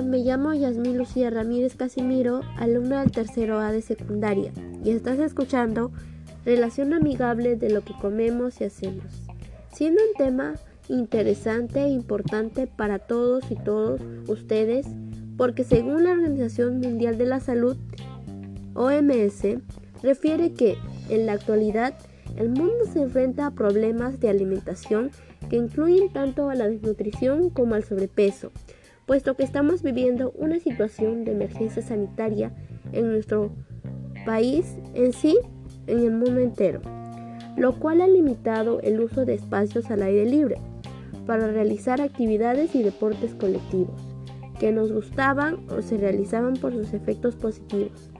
Me llamo Yasmín Lucía Ramírez Casimiro, alumna del tercero A de secundaria, y estás escuchando Relación amigable de lo que comemos y hacemos, siendo un tema interesante e importante para todos y todos ustedes, porque según la Organización Mundial de la Salud, OMS, refiere que en la actualidad el mundo se enfrenta a problemas de alimentación que incluyen tanto a la desnutrición como al sobrepeso puesto que estamos viviendo una situación de emergencia sanitaria en nuestro país en sí, en el mundo entero, lo cual ha limitado el uso de espacios al aire libre para realizar actividades y deportes colectivos que nos gustaban o se realizaban por sus efectos positivos.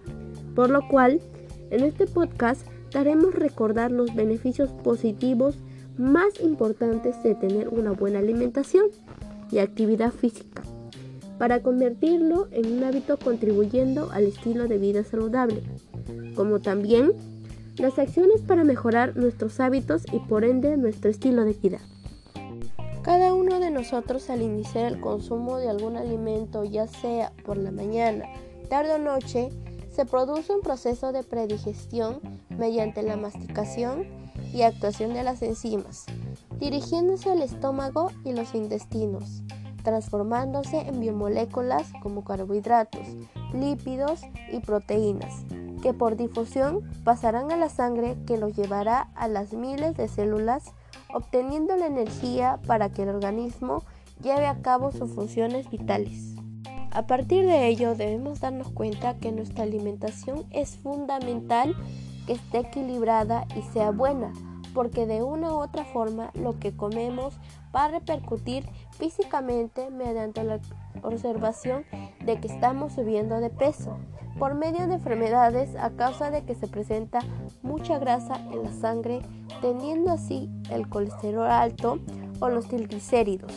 Por lo cual, en este podcast daremos recordar los beneficios positivos más importantes de tener una buena alimentación y actividad física para convertirlo en un hábito contribuyendo al estilo de vida saludable, como también las acciones para mejorar nuestros hábitos y por ende nuestro estilo de vida. Cada uno de nosotros al iniciar el consumo de algún alimento, ya sea por la mañana, tarde o noche, se produce un proceso de predigestión mediante la masticación y actuación de las enzimas, dirigiéndose al estómago y los intestinos transformándose en biomoléculas como carbohidratos, lípidos y proteínas, que por difusión pasarán a la sangre que los llevará a las miles de células, obteniendo la energía para que el organismo lleve a cabo sus funciones vitales. A partir de ello debemos darnos cuenta que nuestra alimentación es fundamental que esté equilibrada y sea buena, porque de una u otra forma lo que comemos va a repercutir físicamente mediante la observación de que estamos subiendo de peso por medio de enfermedades a causa de que se presenta mucha grasa en la sangre, teniendo así el colesterol alto o los triglicéridos.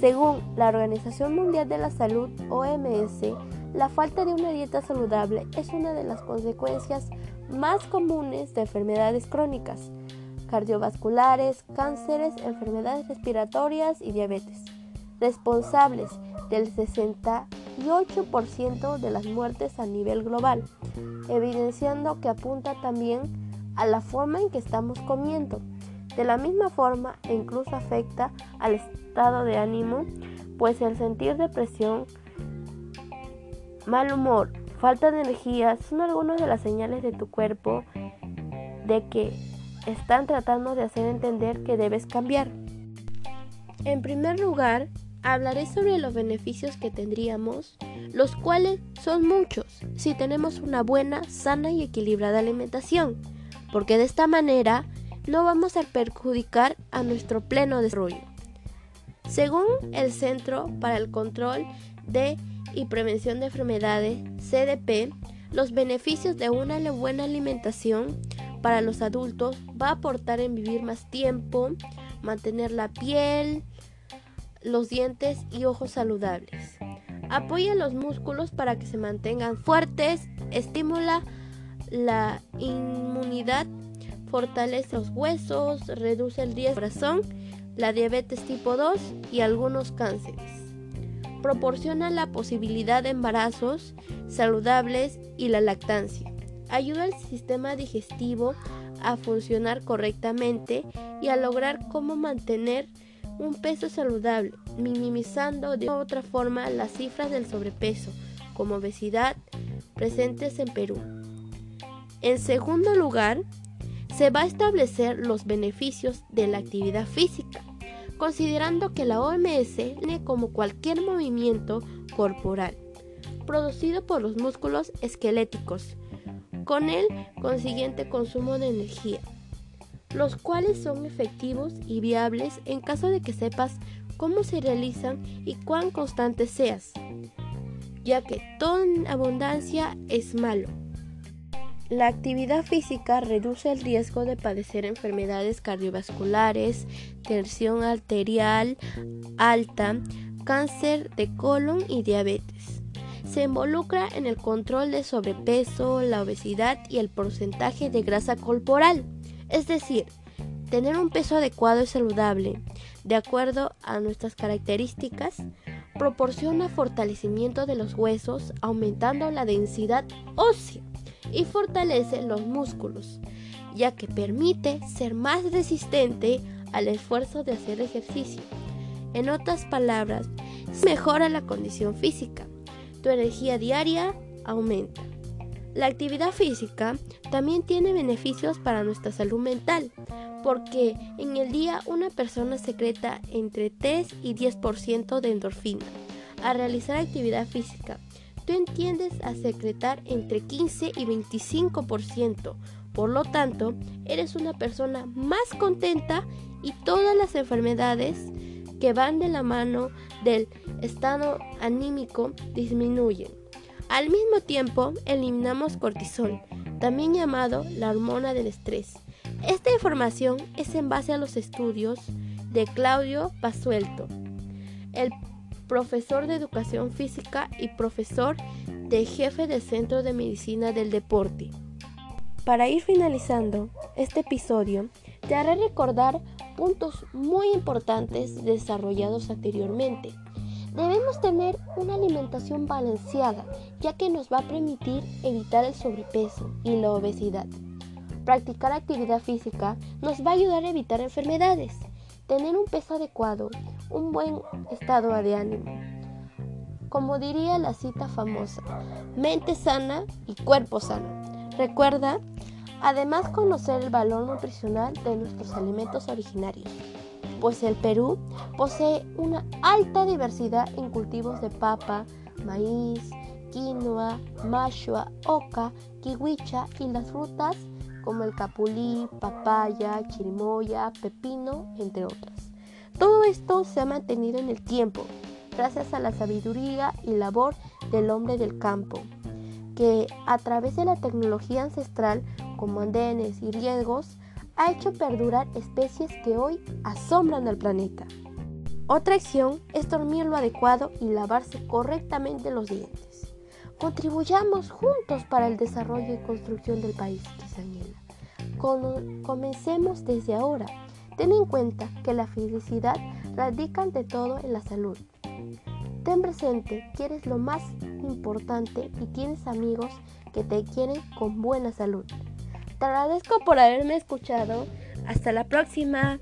Según la Organización Mundial de la Salud, OMS, la falta de una dieta saludable es una de las consecuencias más comunes de enfermedades crónicas cardiovasculares, cánceres, enfermedades respiratorias y diabetes, responsables del 68% de las muertes a nivel global, evidenciando que apunta también a la forma en que estamos comiendo. De la misma forma, incluso afecta al estado de ánimo, pues el sentir depresión, mal humor, falta de energía son algunas de las señales de tu cuerpo de que están tratando de hacer entender que debes cambiar. En primer lugar, hablaré sobre los beneficios que tendríamos, los cuales son muchos si tenemos una buena, sana y equilibrada alimentación, porque de esta manera no vamos a perjudicar a nuestro pleno desarrollo. Según el Centro para el Control de y Prevención de Enfermedades, CDP, los beneficios de una buena alimentación para los adultos va a aportar en vivir más tiempo, mantener la piel, los dientes y ojos saludables. Apoya los músculos para que se mantengan fuertes, estimula la inmunidad, fortalece los huesos, reduce el riesgo de corazón, la diabetes tipo 2 y algunos cánceres. Proporciona la posibilidad de embarazos saludables y la lactancia ayuda al sistema digestivo a funcionar correctamente y a lograr cómo mantener un peso saludable, minimizando de otra forma las cifras del sobrepeso, como obesidad, presentes en Perú. En segundo lugar, se va a establecer los beneficios de la actividad física, considerando que la OMS tiene como cualquier movimiento corporal, producido por los músculos esqueléticos, con el consiguiente consumo de energía, los cuales son efectivos y viables en caso de que sepas cómo se realizan y cuán constante seas, ya que toda abundancia es malo. La actividad física reduce el riesgo de padecer enfermedades cardiovasculares, tensión arterial alta, cáncer de colon y diabetes se involucra en el control de sobrepeso, la obesidad y el porcentaje de grasa corporal. Es decir, tener un peso adecuado y saludable, de acuerdo a nuestras características, proporciona fortalecimiento de los huesos, aumentando la densidad ósea y fortalece los músculos, ya que permite ser más resistente al esfuerzo de hacer ejercicio. En otras palabras, mejora la condición física. Tu energía diaria aumenta. La actividad física también tiene beneficios para nuestra salud mental, porque en el día una persona secreta entre 3 y 10% de endorfina. Al realizar actividad física, tú entiendes a secretar entre 15 y 25%. Por lo tanto, eres una persona más contenta y todas las enfermedades que van de la mano del estado anímico disminuyen. Al mismo tiempo, eliminamos cortisol, también llamado la hormona del estrés. Esta información es en base a los estudios de Claudio Pasuelto, el profesor de educación física y profesor de jefe del Centro de Medicina del Deporte. Para ir finalizando este episodio, te haré recordar puntos muy importantes desarrollados anteriormente. Debemos tener una alimentación balanceada, ya que nos va a permitir evitar el sobrepeso y la obesidad. Practicar actividad física nos va a ayudar a evitar enfermedades, tener un peso adecuado, un buen estado de ánimo. Como diría la cita famosa, mente sana y cuerpo sano. Recuerda, además conocer el valor nutricional de nuestros alimentos originarios, pues el Perú posee una alta diversidad en cultivos de papa, maíz, quinoa, mashua, oca, kiwicha y las frutas como el capulí, papaya, chirimoya, pepino, entre otras. Todo esto se ha mantenido en el tiempo, gracias a la sabiduría y labor del hombre del campo, que a través de la tecnología ancestral, como andenes y riegos, ha hecho perdurar especies que hoy asombran al planeta. Otra acción es dormir lo adecuado y lavarse correctamente los dientes. Contribuyamos juntos para el desarrollo y construcción del país, Quisanguela. Comencemos desde ahora Ten en cuenta que la felicidad radica ante todo en la salud. Ten presente que eres lo más importante y tienes amigos que te quieren con buena salud. Te agradezco por haberme escuchado. Hasta la próxima.